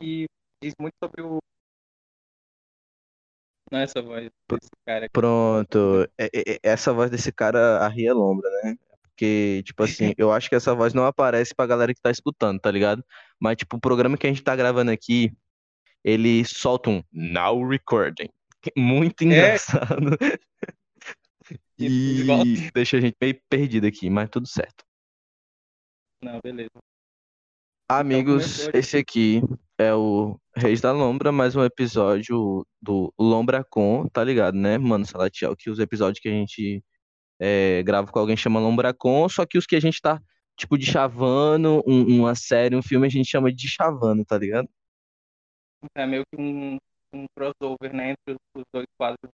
que diz muito sobre o. Não é essa voz desse cara aqui. Pronto. É- é- é- Essa voz desse cara arria lombra, né? Porque, tipo assim, eu acho que essa voz não aparece pra galera que tá escutando, tá ligado? Mas, tipo, o programa que a gente tá gravando aqui, ele solta um Now Recording. é Muito engraçado. Igual- E deixa a gente meio perdido aqui, mas tudo certo. Não, beleza. Amigos, começou. esse aqui é o Reis da Lombra, mais um episódio do Lombracon, tá ligado, né, mano, Salatiel? Que os episódios que a gente é, grava com alguém chama Lombracon, só que os que a gente tá, tipo, de chavando, um- uma série, um filme, a gente chama de chavando, tá ligado? É meio que um, um crossover, né, entre os, dois quadros.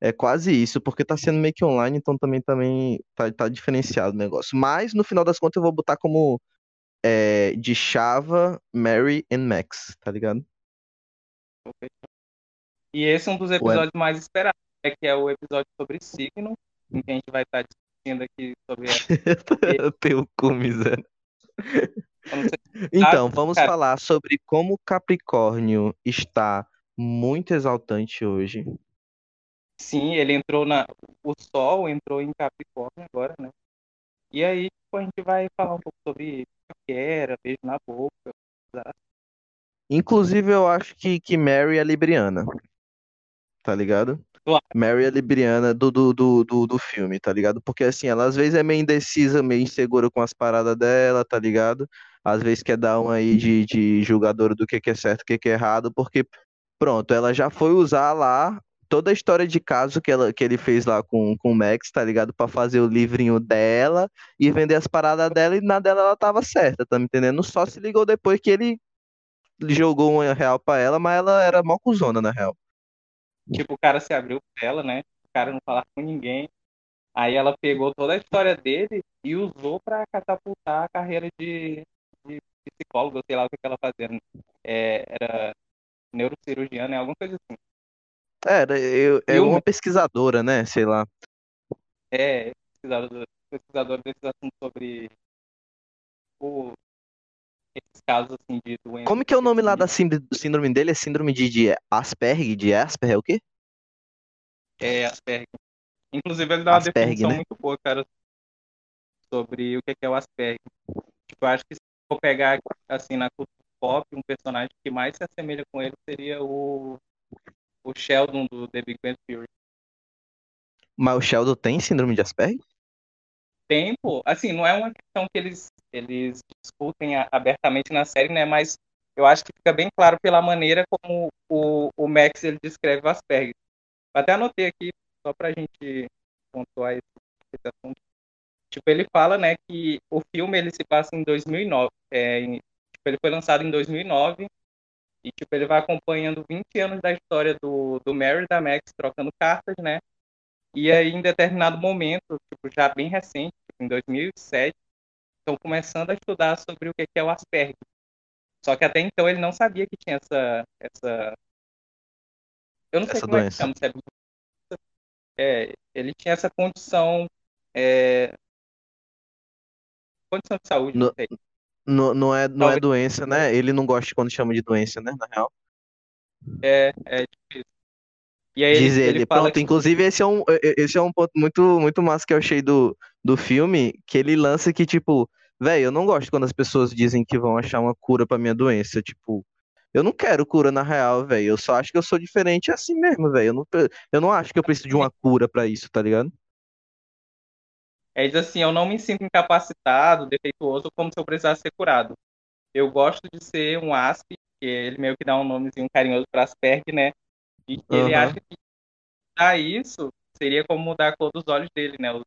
É quase isso, porque tá sendo meio que online, então também, também tá, tá diferenciado o negócio. Mas, no final das contas, eu vou botar como é, de Chava, Mary and Max, tá ligado? E esse é um dos episódios mais esperados, né, que é o episódio sobre signo, em que a gente vai estar discutindo aqui sobre a Teu cu, miséria. Então, vamos cara. falar sobre como o Capricórnio está muito exaltante hoje. Sim, ele entrou na. O Sol entrou em Capricórnio agora, né? E aí, tipo, a gente vai falar um pouco sobre era, beijo na boca. Inclusive, eu acho que, que Mary é libriana. Tá ligado? Claro. Mary é libriana do, do, do, do, do filme, tá ligado? Porque assim, ela às vezes é meio indecisa, meio insegura com as paradas dela, tá ligado? Às vezes quer dar uma aí de, de julgadora do que que é certo, o que que é errado, porque, pronto, ela já foi usar lá toda a história de caso que, ela, que ele fez lá com, com o Max, tá ligado? Pra fazer o livrinho dela e vender as paradas dela e na dela ela tava certa, tá me entendendo? Só se ligou depois que ele jogou uma real pra ela, mas ela era mó cuzona, na real. Tipo, o cara se abriu pra ela, né? O cara não falava com ninguém. Aí ela pegou toda a história dele e usou pra catapultar a carreira de, de psicóloga, sei lá o que ela fazia. É, era neurocirurgiana, é alguma coisa assim. Era, eu, é E o uma Max? pesquisadora, né? Sei lá. É, pesquisador, pesquisador desses assuntos sobre o, esses casos assim de doença. Como que é o nome lá da síndrome, síndrome dele? É síndrome de, de Asperger? De Asperger, é o quê? É, Asperger. Inclusive, ele dá uma Asperger, definição né? muito boa, cara, sobre o que que é o Asperger. Tipo, eu acho que se for pegar, assim, na cultura pop, um personagem que mais se assemelha com ele seria o, o Sheldon do The Big Bang Theory. Mas o Sheldon tem síndrome de Asperger? Tempo, assim, não é uma questão que eles, eles discutem abertamente na série, né? Mas eu acho que fica bem claro pela maneira como o, o Max ele descreve o Asperger. Até anotei aqui, só pra gente pontuar esse, esse assunto. Tipo, ele fala, né, que o filme ele se passa em 2009. É, em- tipo, ele foi lançado em 2009 e tipo, ele vai acompanhando 20 anos da história do, do Mary e da Max trocando cartas, né? E aí, em determinado momento, tipo, já bem recente, tipo, em 2007, estão começando a estudar sobre o que é o Asperger. Só que até então ele não sabia que tinha essa, essa... Eu não sei Essa como é que doença. chama, é é, ele tinha essa condição, é, condição de saúde, No- não sei. Não, não é, não é doença, né? Ele não gosta quando chama de doença, né? Na real. É, é isso. E aí Diz ele, ele. Pronto, que inclusive esse é um, esse é um ponto muito, muito massa que eu achei do, do filme, que ele lança que, tipo, velho, eu não gosto quando as pessoas dizem que vão achar uma cura pra minha doença. Tipo, eu não quero cura na real, velho. Eu só acho que eu sou diferente assim mesmo, velho. Eu não, eu não acho que eu preciso de uma cura pra isso, tá ligado? É, diz assim, eu não me sinto incapacitado, defeituoso, como se eu precisasse ser curado. Eu gosto de ser um asp, que ele meio que dá um nomezinho carinhoso para Asperger, né? E que ele acha que mudar isso seria como mudar a cor dos olhos dele, né? Os-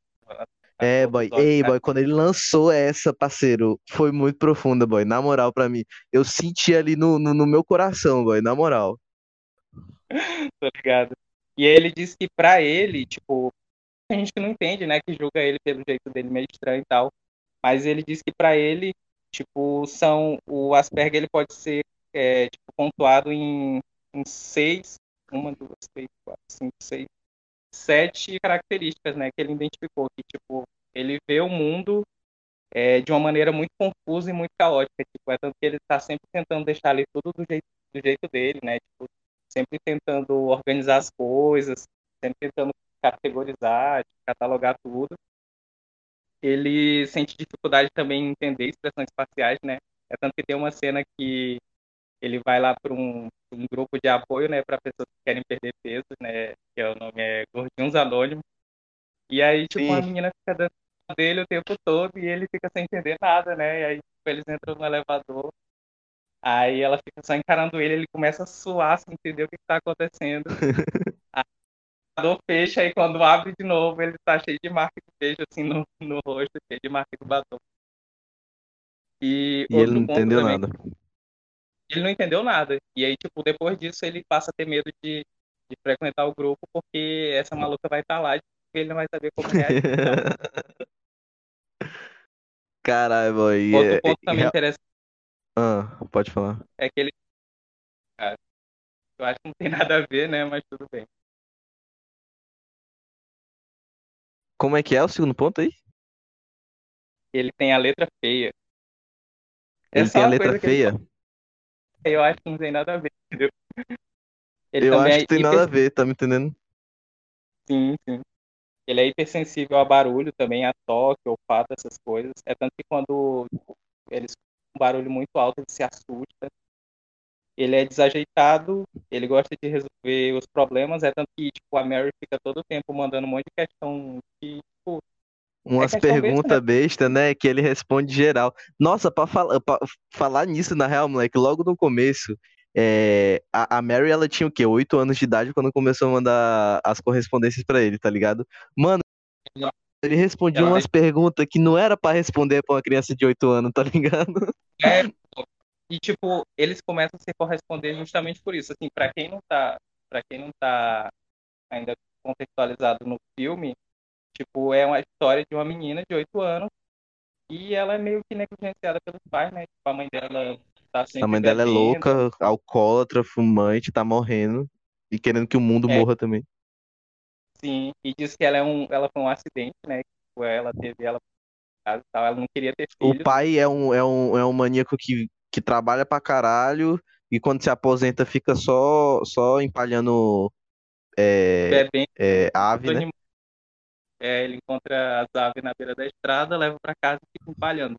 É, boy. Ei, boy, quando ele lançou essa, parceiro, foi muito profunda, boy. Na moral, pra mim. Eu senti ali no, no, no meu coração, boy, na moral. Tô ligado. E ele disse que pra ele, tipo, a gente não entende, né, que julga ele pelo jeito dele meio estranho e tal, mas ele disse que pra ele, tipo, são o Asperger ele pode ser é, tipo, pontuado em, em seis, uma, duas, três, quatro, cinco, seis, sete características, né, que ele identificou que tipo ele vê o mundo é, de uma maneira muito confusa e muito caótica. Tipo, é tanto que ele está sempre tentando deixar ali tudo do jeito, do jeito dele, né? Tipo, sempre tentando organizar as coisas, sempre tentando categorizar, catalogar tudo. Ele sente dificuldade também em entender expressões faciais, né? É tanto que tem uma cena que ele vai lá para um, um, grupo de apoio, né, para pessoas que querem perder peso, né, que é o nome é Gordinhos Anônimos. E aí, tipo, Sim. a menina fica dando dele o tempo todo e ele fica sem entender nada, né? E aí, tipo, eles entram no elevador, aí ela fica só encarando ele, ele começa a suar sem entender o que está acontecendo. elevador fecha e quando abre de novo, ele tá cheio de marca de beijo, assim, no, no rosto, cheio de marca de batom. E, e ele não entendeu também, nada. Ele não entendeu nada. E aí, tipo, depois disso, ele passa a ter medo de, de frequentar o grupo, porque essa maluca vai estar tá lá e ele não vai saber como reagir. Caralho, boy. Outro é, ponto é, também é... interessante. Ah, pode falar. É que ele. Ah, eu acho que não tem nada a ver, né? Mas tudo bem. Como é que é o segundo ponto aí? Ele tem a letra feia. Ele tem a letra feia? Ele... Eu acho que não tem nada a ver, entendeu? Ele eu acho que tem hiper... nada a ver, tá me entendendo? Sim, sim. Ele é hipersensível a barulho também, a toque, olfato, essas coisas. É tanto que quando ele escuta um barulho muito alto, ele se assusta. Ele é desajeitado, ele gosta de resolver os problemas, é tanto que tipo, a Mary fica todo o tempo mandando um monte de questão que, tipo, Umas é perguntas besta, né? besta, né? Que ele responde geral. Nossa, pra, fala, pra falar nisso, na real, moleque, logo no começo, é, a, a, Mary, ela tinha o quê? Oito anos de idade quando começou a mandar as correspondências para ele, tá ligado? Mano, ele respondia umas perguntas que não era para responder pra uma criança de oito anos, tá ligado? É, e tipo, eles começam a se corresponder justamente por isso. Assim, para quem não tá, para quem não tá ainda contextualizado no filme, tipo, é uma história de uma menina de oito anos e ela é meio que negligenciada pelos pais, né? Tipo, a mãe dela Tá a mãe dela é louca, alcoólatra, fumante, tá morrendo e querendo que o mundo é. morra também. Sim, e diz que ela é um, ela foi um acidente, né? Tipo, ela teve ela ela não queria ter filhos. O pai é um, é um, é um maníaco que, que trabalha pra caralho e quando se aposenta fica só só empalhando é, é, ave, né? É, ele encontra as aves na beira da estrada, leva para casa e fica empalhando.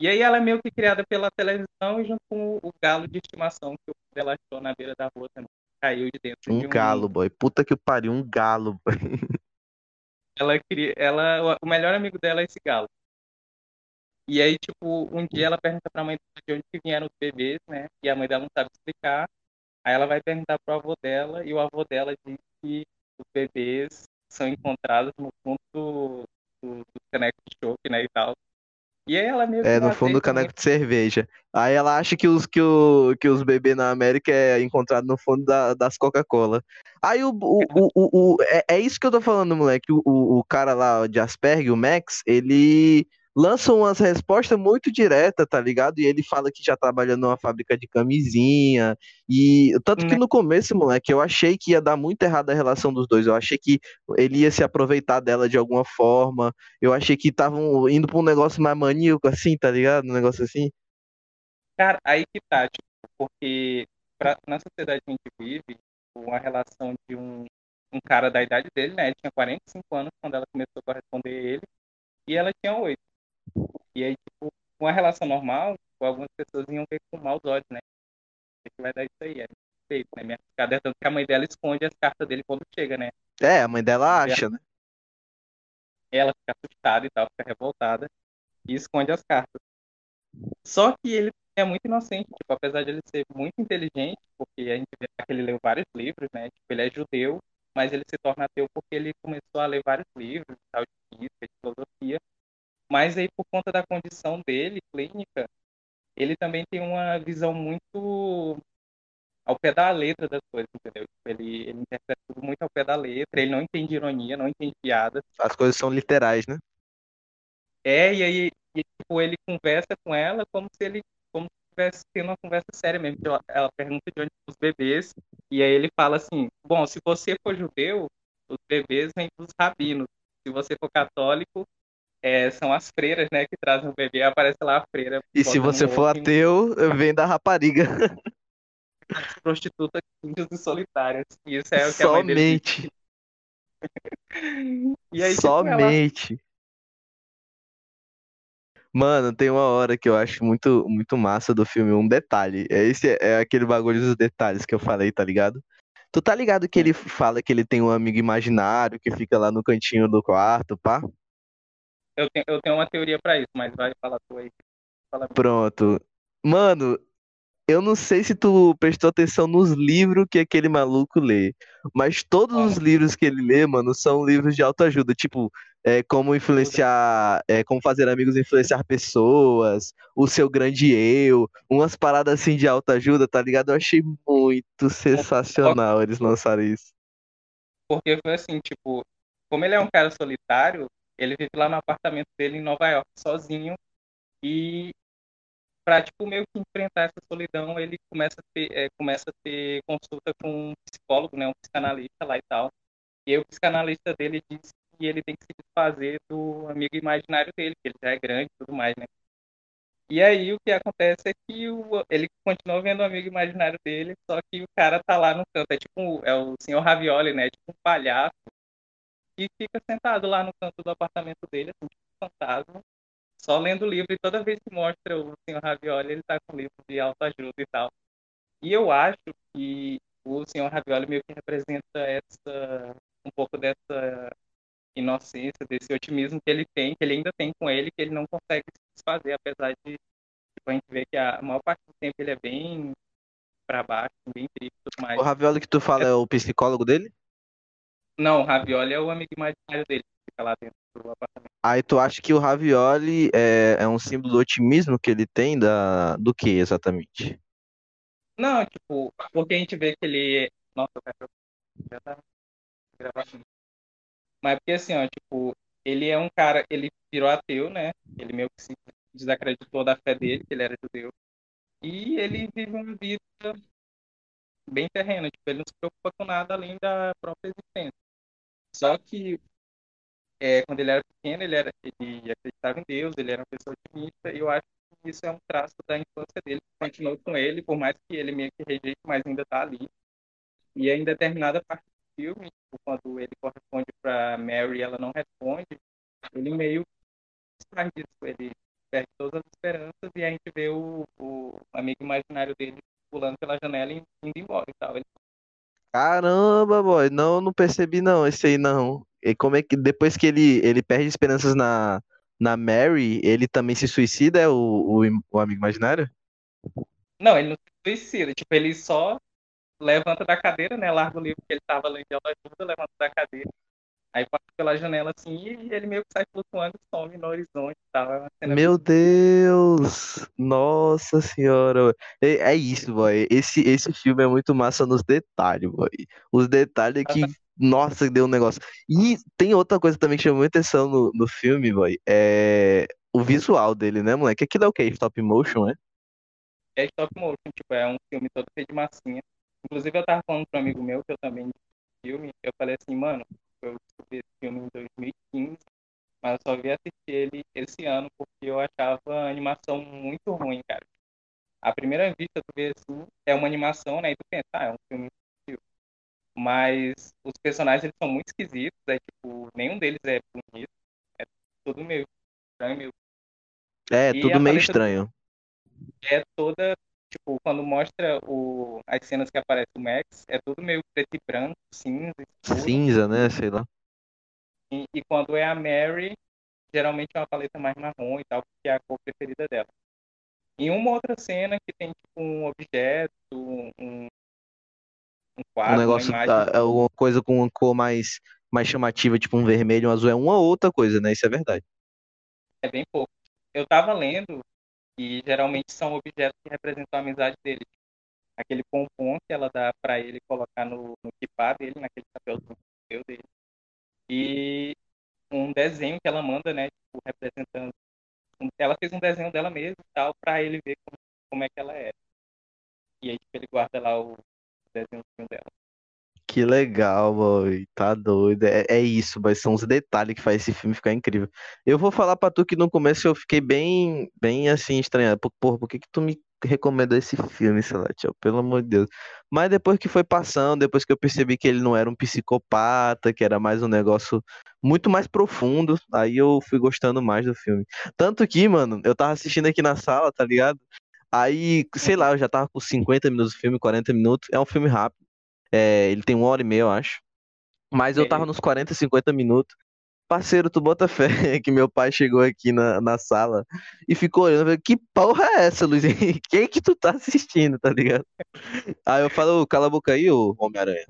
E aí ela é meio que criada pela televisão e junto com o galo de estimação que o dela achou na beira da rua também. Caiu de dentro um de um galo, boy. Puta que pariu, um galo, boy. Ela queria, ela, o melhor amigo dela é esse galo. E aí, tipo, um dia ela pergunta pra mãe de onde que vieram os bebês, né? E a mãe dela não sabe explicar. Aí ela vai perguntar pro avô dela e o avô dela diz que os bebês são encontrados no fundo do, do, do caneco de chope, né, e tal. E aí ela mesmo. É, no fundo do caneco de cerveja. Aí ela acha que os, que o, que os bebês na América é encontrado no fundo da, das Coca-Cola. Aí o, o, o, o, é, é isso que eu tô falando, moleque. O, o cara lá de Asperger, o Max, ele lançam umas respostas muito diretas, tá ligado? E ele fala que já trabalha numa fábrica de camisinha. E tanto que né. no começo, moleque, eu achei que ia dar muito errado a relação dos dois. Eu achei que ele ia se aproveitar dela de alguma forma. Eu achei que estavam indo pra um negócio mais maníaco, assim, tá ligado? Um negócio assim. Cara, aí que tá, tipo, porque pra, na sociedade que a gente vive, uma relação de um, um cara da idade dele, né? Ele tinha 45 anos quando ela começou a corresponder a ele, e ela tinha 8. E aí, tipo, uma relação normal, tipo, algumas pessoas iam ver com maus olhos, né? O que vai dar isso aí? É feito, né? Minha é tanto que a mãe dela esconde as cartas dele quando chega, né? É, a mãe dela acha, né? Ela fica assustada e tal, fica revoltada e esconde as cartas. Só que ele é muito inocente, tipo, apesar de ele ser muito inteligente, porque a gente vê que ele leu vários livros, né? Tipo, ele é judeu, mas ele se torna ateu porque ele começou a ler vários livros, tal, de física, de filosofia, mas aí, por conta da condição dele, clínica, ele também tem uma visão muito ao pé da letra das coisas, entendeu? Ele, ele interpreta tudo muito ao pé da letra, ele não entende ironia, não entende piadas. As coisas são literais, né? É, e aí e, tipo, ele conversa com ela como se ele como se estivesse tendo uma conversa séria mesmo. Ela, ela pergunta de onde os bebês, e aí ele fala assim: Bom, se você for judeu, os bebês vêm dos rabinos. Se você for católico, é, são as freiras, né, que trazem o bebê, aparece lá a freira. E se você for ateu, vem da rapariga. As prostitutas índios e solitárias. Isso é o que Somente. a e aí, Somente. Tipo, ela... Mano, tem uma hora que eu acho muito, muito massa do filme, um detalhe. É esse é aquele bagulho dos detalhes que eu falei, tá ligado? Tu tá ligado que ele fala que ele tem um amigo imaginário que fica lá no cantinho do quarto, pá? Eu tenho, eu tenho uma teoria para isso, mas vai falar tu aí. Fala Pronto. Mano, eu não sei se tu prestou atenção nos livros que aquele maluco lê, mas todos os livros que ele lê, mano, são livros de autoajuda, tipo, é, como influenciar, é, como fazer amigos influenciar pessoas, o seu grande eu, umas paradas assim de autoajuda, tá ligado? Eu achei muito sensacional eles lançarem isso. Porque foi assim, tipo, como ele é um cara solitário, ele vive lá no apartamento dele em Nova York sozinho e para tipo meio que enfrentar essa solidão, ele começa a ter, é, começa a ter consulta com um psicólogo, né, um psicanalista lá e tal. E aí o psicanalista dele diz que ele tem que se desfazer do amigo imaginário dele, que ele já é grande e tudo mais, né? E aí o que acontece é que o, ele continua vendo o amigo imaginário dele, só que o cara tá lá no canto, é tipo é o senhor Ravioli, né? Tipo um palhaço e fica sentado lá no canto do apartamento dele, assim, fantasma, só lendo o livro, e toda vez que mostra o senhor Ravioli, ele tá com livro de autoajuda e tal. E eu acho que o senhor Ravioli meio que representa essa, um pouco dessa inocência, desse otimismo que ele tem, que ele ainda tem com ele, que ele não consegue se desfazer, apesar de tipo, a gente ver que a maior parte do tempo ele é bem para baixo, bem triste e tudo mais. O Ravioli que tu fala é, é o psicólogo dele? Não, o Ravioli é o amigo imaginário dele, que fica lá dentro do apartamento. Aí tu acha que o Ravioli é, é um símbolo do otimismo que ele tem da, do que exatamente? Não, tipo, porque a gente vê que ele. Nossa. Já tá gravando. Mas porque assim, ó, tipo, ele é um cara, ele virou ateu, né? Ele meio que se desacreditou da fé dele, que ele era judeu. E ele vive uma vida bem terrena, tipo, ele não se preocupa com nada além da própria existência. Só que é, quando ele era pequeno, ele, era, ele acreditava em Deus, ele era uma pessoa otimista, e eu acho que isso é um traço da infância dele, que continuou com ele, por mais que ele meio que rejeite, mas ainda está ali. E em determinada parte do filme, quando ele corresponde para Mary ela não responde, ele meio faz ele perde todas as esperanças e a gente vê o, o amigo imaginário dele pulando pela janela e indo embora e tal. Ele... Caramba, boy, não, não percebi não, esse aí não. E como é que depois que ele, ele perde esperanças na, na Mary, ele também se suicida, é o, o, o amigo imaginário? Não, ele não se suicida, tipo, ele só levanta da cadeira, né, larga o livro que ele tava lendo de ajuda, levanta da cadeira Aí passa pela janela assim e ele meio que sai flutuando e some no horizonte e tal. É Meu Deus! Nossa senhora! É, é isso, boy. Esse, esse filme é muito massa nos detalhes, boy. Os detalhes que. Nossa, deu um negócio. E tem outra coisa também que chamou muita atenção no, no filme, boy. É o visual dele, né, moleque? Aquilo é o que? Stop motion, é? É stop motion, tipo, é um filme todo feito de massinha. Inclusive, eu tava falando para um amigo meu, que eu também filme, eu falei assim, mano, eu descobri esse filme em 2015, mas eu só vi assistir ele esse ano porque eu achava a animação muito ruim, cara. A primeira vista tu vê assim, é uma animação, né? E tu pensa, ah, é um filme mas os personagens eles são muito esquisitos, é tipo, nenhum deles é bonito, é tudo meio estranho, meio... É, e tudo meio estranho. É toda, tipo, quando mostra o, as cenas que aparece o Max, é tudo meio preto e branco, cinza. Escuro. Cinza, né? Sei lá. E, e, quando é a Mary, geralmente é uma paleta mais marrom e tal, porque é a cor preferida dela. Em uma outra cena que tem tipo um objeto, um, um quadro, um negócio, uma imagem... é alguma coisa com uma cor mais, mais chamativa, tipo um vermelho, um azul, é uma outra coisa, né? Isso é verdade. É bem pouco. Eu tava lendo e geralmente são objetos que representam a amizade dele. Aquele pompom que ela dá para ele colocar no, no kipá dele, naquele chapéu dele. E um desenho que ela manda, né, tipo, representando. Ela fez um desenho dela mesma tal, para ele ver como, como, é que ela é. E aí tipo, ele guarda lá o desenho dela. Que legal, boy. Tá doido. É, é isso, mas são os detalhes que faz esse filme ficar incrível. Eu vou falar pra tu que no começo eu fiquei bem, bem assim, estranhado. Por- Porra, por que que tu me recomendou esse filme, Celestial? Pelo amor de Deus. Mas depois que foi passando, depois que eu percebi que ele não era um psicopata, que era mais um negócio muito mais profundo, aí eu fui gostando mais do filme. Tanto que, mano, eu tava assistindo aqui na sala, tá ligado? Aí, sei lá, eu já tava com 50 minutos do filme, 40 minutos. É um filme rápido. É, ele tem uma hora e meia, eu acho. Mas eu tava nos 40, 50 minutos. Parceiro, tu bota fé que meu pai chegou aqui na, na sala e ficou olhando. falei, Que porra é essa, Luiz? Quem que tu tá assistindo, tá ligado? Aí eu falo, cala a boca aí, ô Homem-Aranha.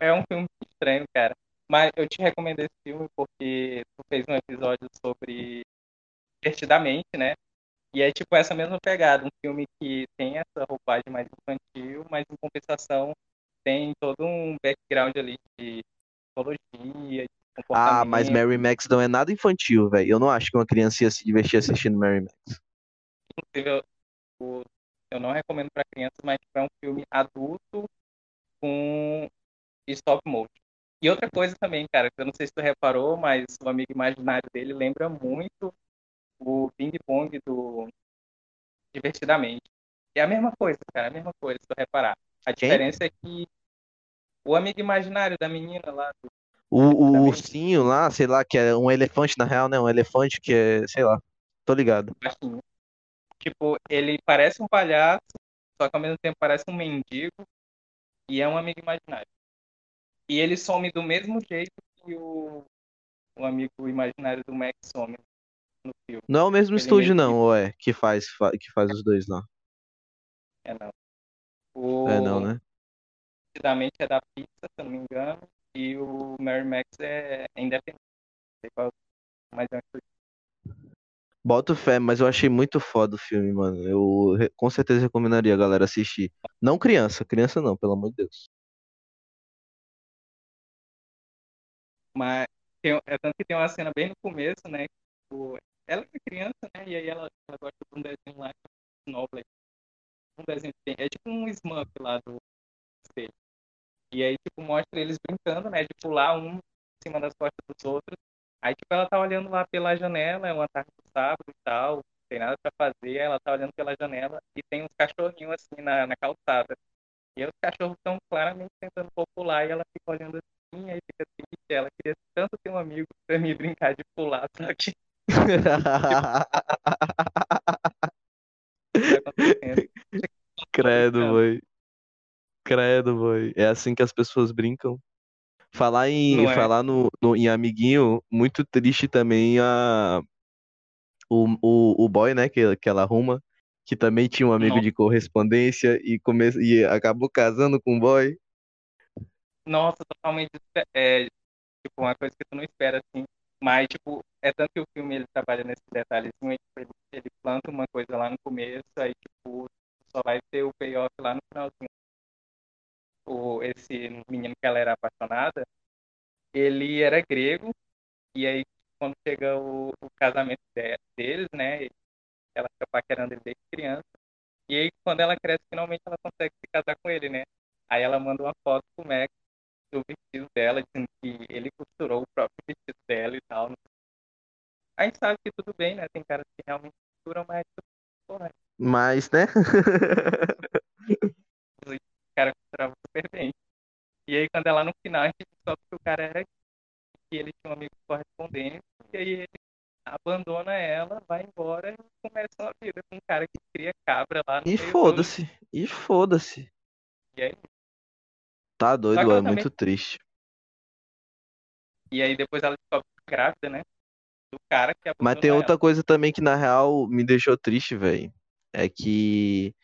É um filme estranho, cara. Mas eu te recomendo esse filme porque tu fez um episódio sobre Divertidamente, né? E é tipo essa mesma pegada, um filme que tem essa roupagem mais infantil, mas em compensação tem todo um background ali de psicologia, de Ah, mas comportamento. Mary Max não é nada infantil, velho. Eu não acho que uma criança ia se divertir assistindo Mary Max. Inclusive, eu, eu não recomendo para crianças, mas é um filme adulto com stop motion. E outra coisa também, cara, que eu não sei se tu reparou, mas o amigo imaginário dele lembra muito o Ping Pong do Divertidamente. É a mesma coisa, cara, a mesma coisa, se tu reparar. A Quem? diferença é que o amigo imaginário da menina lá do O, o ursinho lá, sei lá, que é um elefante na real, né? Um elefante que é, sei lá. Tô ligado. Tipo, ele parece um palhaço, só que ao mesmo tempo parece um mendigo e é um amigo imaginário. E ele some do mesmo jeito que o, o amigo imaginário do Max some. Não é o mesmo Ele estúdio, não, ou é? Que faz, fa- que faz os dois lá. é não. É, não, O né? Divertidamente é da Pixar, se eu não me engano, e o Mary Max é, é independente. Não sei qual, mas é um estúdio. Boto fé, mas eu achei muito foda o filme, mano. Eu com certeza recomendaria a galera assistir. Não criança, criança não, pelo amor de Deus. Mas tem, é tanto que tem uma cena bem no começo, né? tipo, ela é criança, né? E aí ela, ela gosta de um desenho lá, Snowflake. Um desenho tem, é tipo um Smurf lá do espelho. E aí, tipo, mostra eles brincando, né? De pular um em cima das costas dos outros. Aí, tipo, ela tá olhando lá pela janela, é uma tarde de sábado e tal, não tem nada pra fazer, ela tá olhando pela janela e tem uns cachorrinhos assim na, na calçada. E aí os cachorros estão claramente tentando popular e ela fica olhando assim, aí fica triste. Ela queria tanto ter um amigo pra mim brincar de pular, só que. Credo, boy. Credo, boy. É assim que as pessoas brincam. Falar em, é? falar no, no- em amiguinho, muito triste também a, o, o, o boy, né, que, que ela arruma, que também tinha um amigo de correspondência e, come, e acabou casando com o boy. nossa, totalmente é, tipo, uma coisa que tu não espera, assim. Mas, tipo, é tanto que o filme ele trabalha nesse detalhezinho, tipo, ele, ele planta uma coisa lá no começo, aí, tipo, só vai ter o payoff lá no finalzinho. O, esse menino que ela era apaixonada, ele era grego, e aí, quando chega o, o casamento de- deles, né, ela fica paquerando ele desde criança, e aí, quando ela cresce, finalmente ela consegue se casar com ele, né? Aí ela manda uma foto pro Max do vestido dela, dizendo que ele costurou o próprio vestido dela e tal. A gente sabe que tudo bem, né? Tem caras que realmente costuram, mas, porra, Mas, né? o cara costurava super bem. E aí, quando é lá no final, a gente descobre que o cara era que ele tinha um amigo correspondente, e aí ele abandona ela, vai embora e começa uma vida com um cara que cria cabra lá no E foda-se. E foda-se. E aí, Tá doido, é também... muito triste. E aí depois ela descobre é grávida, né? Do cara que Mas tem outra ela. coisa também que na real me deixou triste, velho. É que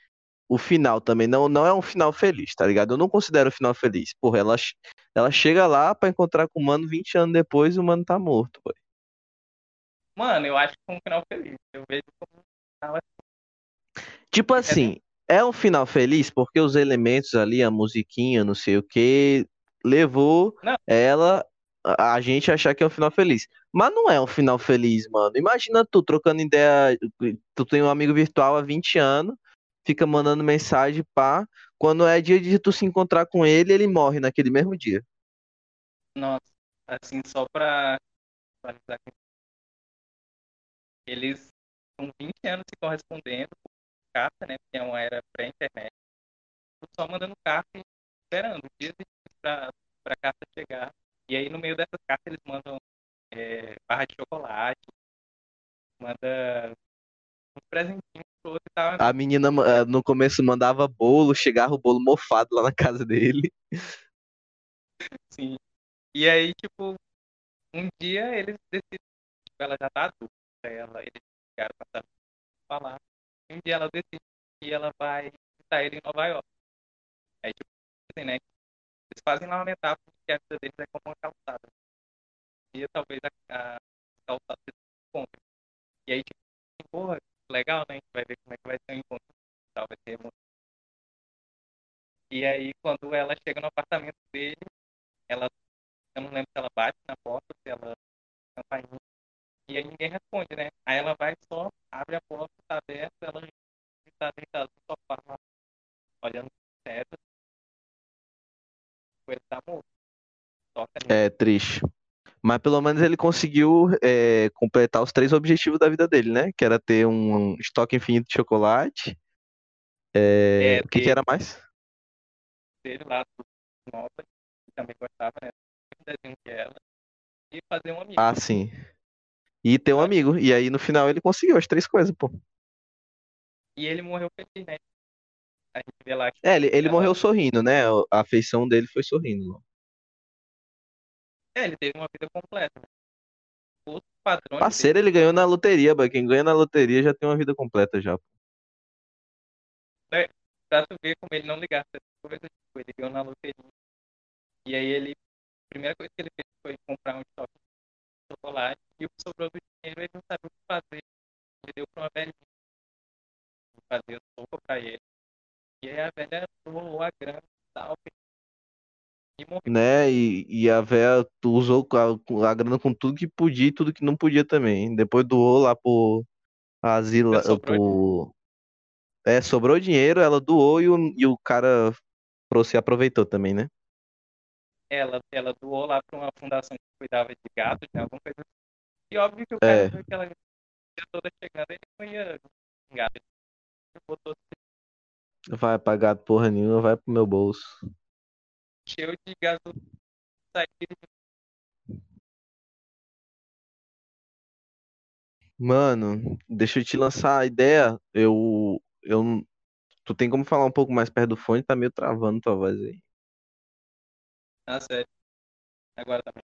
o final também não, não é um final feliz, tá ligado? Eu não considero um final feliz. Porra, ela, ela chega lá pra encontrar com o mano 20 anos depois e o mano tá morto, boy. Mano, eu acho que foi um final feliz. Eu vejo como um final assim. Tipo É assim, é um final feliz porque os elementos ali, a musiquinha, não sei o que, levou Não, ela, a gente achar que é um final feliz. Mas não é um final feliz, mano. Imagina tu trocando ideia, tu tem um amigo virtual há 20 anos, fica mandando mensagem, pá. Quando é dia de tu se encontrar com ele, ele morre naquele mesmo dia. Nossa, assim, só pra. Eles com 20 anos se correspondendo carta, né? Porque é uma era pré-internet. Só mandando carta e esperando dias e dias pra, pra carta chegar. E aí no meio dessas cartas eles mandam é, barra de chocolate, manda uns presentinhos pro outro e tal. A menina eh, no começo mandava bolo, chegava o bolo mofado lá na casa dele. Sim. E aí, tipo, um dia eles decidem, tipo, ela já tá adulta, ela, eles ficaram pra falar. Um dia ela decide que ela vai ele em Nova York. Aí, tipo, assim, né? Eles fazem lá uma metáfora que a vida deles é como uma calçada. E talvez a, a calçada se encontre. E aí, tipo, porra, legal, né? A gente vai ver como é que vai ser o encontro. Tal, vai ser muito... E aí, quando ela chega no apartamento dele, ela, eu não lembro se ela bate na porta, se ela campainha, e aí ninguém responde, né? Aí ela vai só, abre a porta, tá aberta, ela está deitada no sofá, olhando pro teto, ele tá morto. É triste. Mas pelo menos ele conseguiu é, completar os três objetivos da vida dele, né? Que era ter um estoque infinito de chocolate. É, É, o que que ter- era mais? dele lá, nova, que também gostava, né? Do desenho que ela. E fazer um amigo. Ah, sim. E ter um amigo. E aí no final ele conseguiu as três coisas, pô. E ele morreu feliz, né? A gente vê lá que É, ele, ele ela- morreu sorrindo, né? A afeição dele foi sorrindo. É, ele teve uma vida completa. Né? Parceiro, ele ganhou na loteria, boy. Quem ganha na loteria já tem uma vida completa já. pô. pra tu ver como ele não ligava coisas, tipo, ele ganhou na loteria. E aí ele, a primeira coisa que ele fez foi comprar um estoque de chocolate e o que sobrou do dinheiro ele não sabia o que fazer. Ele deu pra uma velhinha fazer sopa pra ele. E aí a velha doou a grana e tal. E morreu. Né? E, e a tu usou a, a grana com tudo que podia e tudo que não podia também. Depois doou lá pro asilo. Pro... É, sobrou dinheiro, ela doou e o, e o cara se aproveitou também, né? ela, ela doou lá pra uma fundação que cuidava de gatos, né? Alguma coisa assim. E óbvio que o É. cara viu aquela toda chegando, ele não ia gato. Ele botou Vai pagar porra nenhuma, vai pro meu bolso. cheio de gasolina. Mano, deixa eu te lançar a ideia. Eu, eu, tu tem como falar um pouco mais perto do fone? Tá meio travando tua voz aí. Ah, sério. Agora tá também.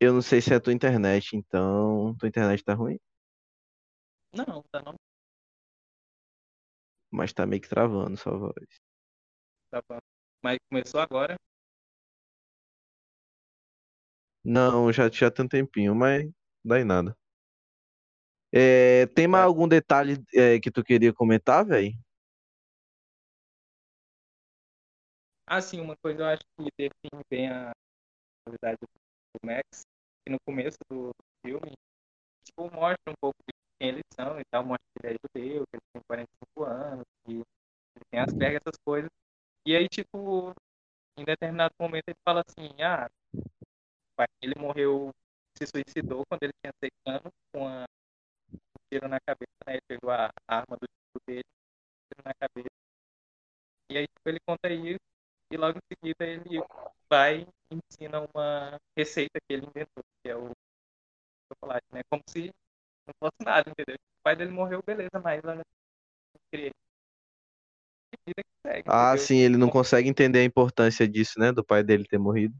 Eu não sei se é a tua internet, então. Tua internet tá ruim, Não, tá não. mas tá meio que travando sua voz. Tá bom. Mas começou agora. Não, já, já tem um tempinho, mas dá em nada. É, tem mais Certo. algum detalhe é, que tu queria comentar, velho? Ah, sim, uma coisa eu acho que define bem a qualidade do Max, que no começo do filme, tipo, mostra um pouco de quem eles são e tal, mostra que ele é judeu, que ele tem 45 anos, que ele tem as pernas, essas coisas. E aí, tipo, em determinado momento ele fala assim, ah, pai, ele morreu, se suicidou quando ele tinha 6 anos, com a- um tiro na cabeça, né? Ele pegou a arma do tio dele, tiro na cabeça. E aí, tipo, ele conta isso, e logo em seguida ele vai e ensina uma receita que ele inventou, que é o chocolate, né? Como se não fosse nada, entendeu? O pai dele morreu, beleza, mas olha, criei. Segue, Ah, entendeu? sim, ele não consegue entender a importância disso, né? Do pai dele ter morrido.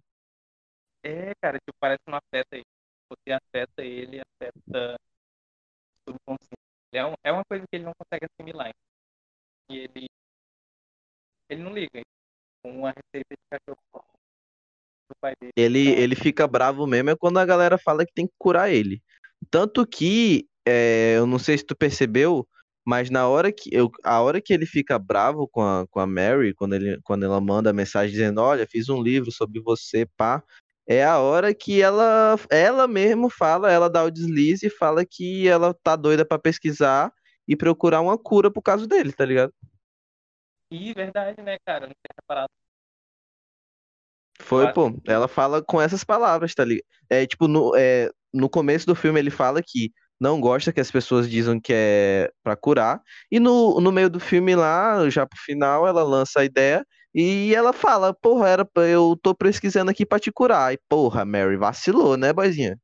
É, cara, tipo, parece que não afeta ele. Você afeta ele, afeta o subconsciente. É, um, é uma coisa que ele não consegue assimilar. E ele, ele não liga uma receita de cachorro do pai dele. Ele, Então, ele fica bravo mesmo é quando a galera fala que tem que curar ele. Tanto que, é, eu não sei se tu percebeu, mas na hora que eu, a hora que ele fica bravo com a, com a Mary, quando, ele, quando ela manda a mensagem dizendo, olha, fiz um livro sobre você, pá, é a hora que ela, ela mesmo fala, ela dá o deslize e fala que ela tá doida pra pesquisar e procurar uma cura pro caso dele, tá ligado? E verdade, né, cara? Não tinha reparado. Foi, pô. Ela fala com essas palavras, tá ligado? É, tipo, no, é, no começo do filme ele fala que não gosta que as pessoas dizem que é pra curar. E no, no meio do filme lá, já pro final, ela lança a ideia e ela fala, porra, era, eu tô pesquisando aqui pra te curar. E, porra, Mary vacilou, né, boizinha?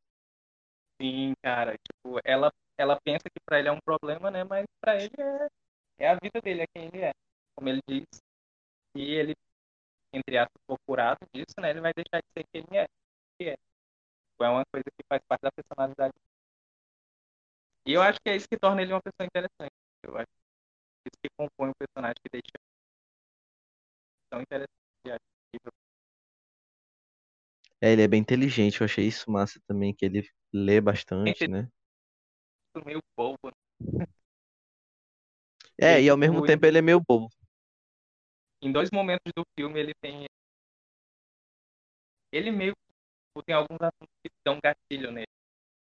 sim, cara. Tipo, ela, ela pensa que pra ele é um problema, né? Mas pra ele é, é a vida dele, é quem ele é. Como ele diz. E ele, entre aspas, for curado disso, né? Ele vai deixar de ser quem ele é. Que é. Tipo, é uma coisa que faz parte da personalidade. E eu acho que é isso que torna ele uma pessoa interessante. Eu acho que é isso que compõe um personagem que deixa tão interessante. É, ele é bem inteligente, eu achei isso massa também, que ele lê bastante, né? meio bobo. né? É, e ao mesmo tempo ele é meio bobo. Em dois momentos do filme ele tem. Ele meio tem alguns assuntos que dão gatilho nele.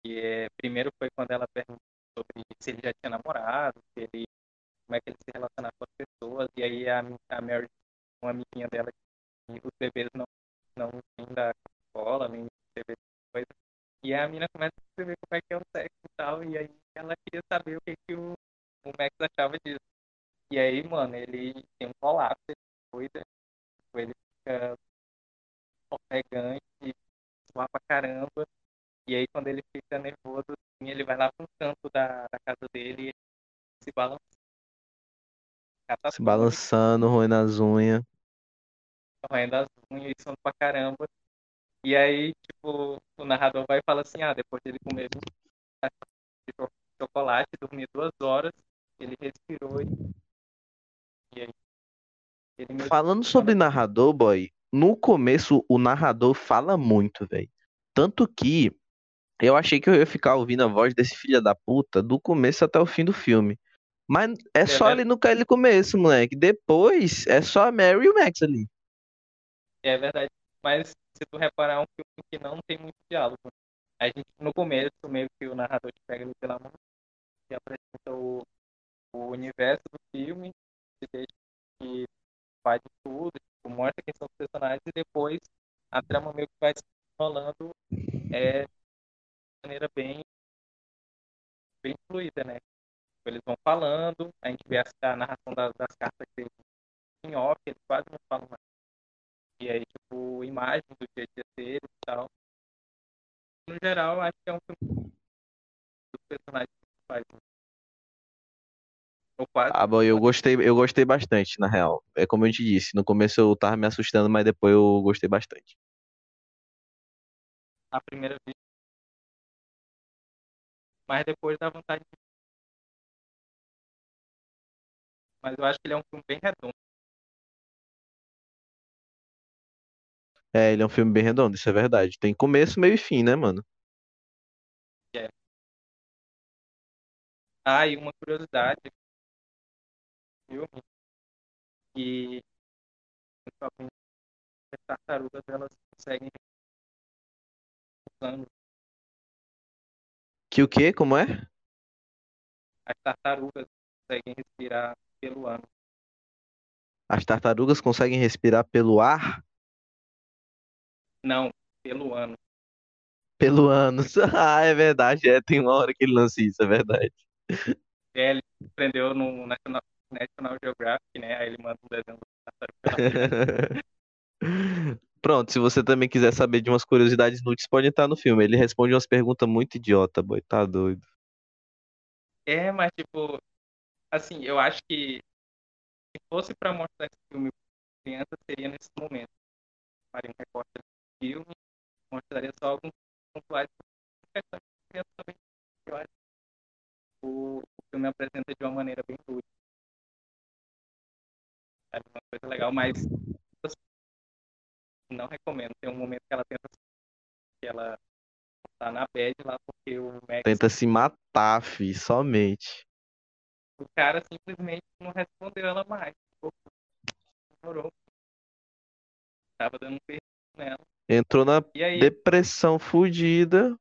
Que é, primeiro foi quando ela perguntou sobre se ele já tinha namorado, se ele, como é que ele se relacionava com as pessoas. E aí a, a Mary, uma amiguinha dela, que os bebês não, não vêm da escola, nem bebês coisa. E a menina começa a escrever como é que é o sexo e tal. E aí ela queria saber o que, que o, o Max achava disso. E aí, mano, ele tem um colapso, ele cuida, ele fica ofegante, suar pra caramba. E aí, quando ele fica nervoso, assim, ele vai lá pro canto da, da casa dele e se balança, Se balançando, roendo as unhas. roendo as unhas e sono pra caramba. E aí, tipo, o narrador vai e fala assim, ah, depois dele comer 20 caixas de cho- chocolate, dormir duas horas, ele respirou e, mesmo Falando sobre narrador, boy, no começo o narrador fala muito, velho. Tanto que eu achei que eu ia ficar ouvindo a voz desse filho da puta do começo até o fim do filme. Mas é é, só ver- ali no aquele começo, moleque. Depois é só a Mary e o Max ali. é verdade. Mas se tu reparar, é um filme que não tem muito diálogo. A gente, no começo, meio que o narrador te pega pela mão e apresenta o, o universo do filme, te deixa que faz tudo, tipo, mostra quem são os personagens e depois a trama meio que vai se rolando é, de maneira bem, bem fluida, né? Eles vão falando, a gente vê a, narração das, das cartas dele em off, eles quase não falam mais. E aí, tipo, imagens do dia a dia deles e tal. No geral, acho que é um filme dos personagens principais. Né? Ou quase. Ah, boy, eu gostei, eu gostei bastante, na real. É como eu te disse, no começo eu tava me assustando, mas depois eu gostei bastante. a primeira vez. Mas depois dá vontade de. Mas eu acho que ele é um filme bem redondo. É, ele é um filme bem redondo, isso é verdade. Tem começo, meio e fim, né, mano? é. Ah, e uma curiosidade filme, que principalmente as tartarugas elas conseguem usando Que o quê? Como é? as tartarugas conseguem respirar pelo ano. As tartarugas conseguem respirar pelo ar? Não, pelo ano. Pelo ânus. Ah, é verdade, é, tem uma hora que ele lança isso, é verdade. É, ele aprendeu no National, National Geographic, né? Aí ele manda um desenho pela Pronto, se você também quiser saber de umas curiosidades inúteis, pode entrar no filme. Ele responde umas perguntas muito idiota, boy, tá doido. É, mas tipo, assim, eu acho que se fosse pra mostrar esse filme pra criança, seria nesse momento. Faria um recorte do filme, mostraria só alguns pontuais criança também. O, o filme apresenta de uma maneira bem lúdica, sabe? Uma coisa legal, mas não recomendo. Tem um momento que ela tenta que ela tá na bad lá porque o Max, Tenta se matar, fi, somente. o cara simplesmente não respondeu ela mais. Ignorou. Tava dando um perdido nela. Entrou na aí, depressão fudida.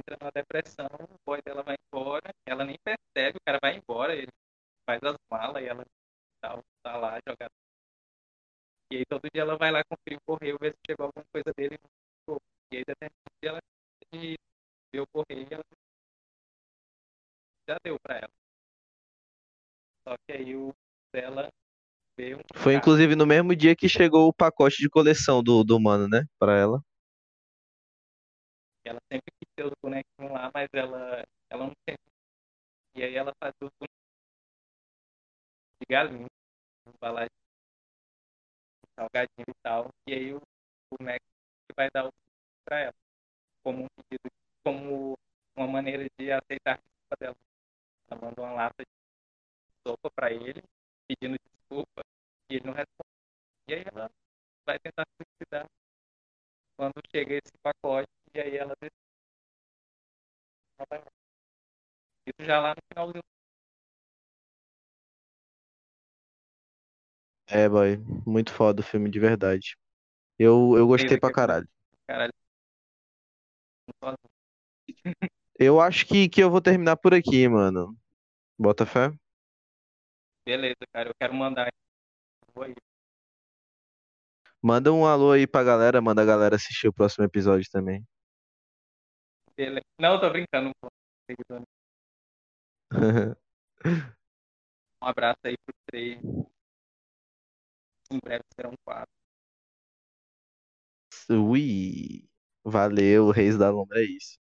entra numa depressão, o boy dela vai embora, ela nem percebe, o cara vai embora, ele faz as malas e ela tá, tá lá jogada. E aí todo dia ela vai lá conferir o correio, ver se chegou alguma coisa dele. E aí determinado dia ela de ver o correio e ela já deu pra ela. Só que aí o dela veio um Foi cara, inclusive no mesmo dia que chegou o pacote de coleção do, do mano, né? Pra ela. ela sempre quis ter os bonequinhos lá, mas ela, ela não tem. E aí ela faz os de galinha, embalagem de salgadinho e tal. E aí o, o Mac vai dar o pra ela. Como um pedido, como uma maneira de aceitar a desculpa dela. Ela manda uma lata de sopa pra ele, pedindo desculpa, e ele não responde. E aí ela vai tentar se suicidar quando chega esse pacote, e aí ela decide. Isso já lá no finalzinho. É, boy. Muito foda o filme, de verdade. Eu, eu gostei pra caralho. Caralho. Eu acho que, que eu vou terminar por aqui, mano. Bota fé? Beleza, cara. Eu quero mandar aí. Manda um alô aí pra galera, manda a galera assistir o próximo episódio também. Beleza. Não, tô brincando. Um abraço aí pro três. Em breve serão quatro. Ui. Valeu, Reis da Lombra, é isso.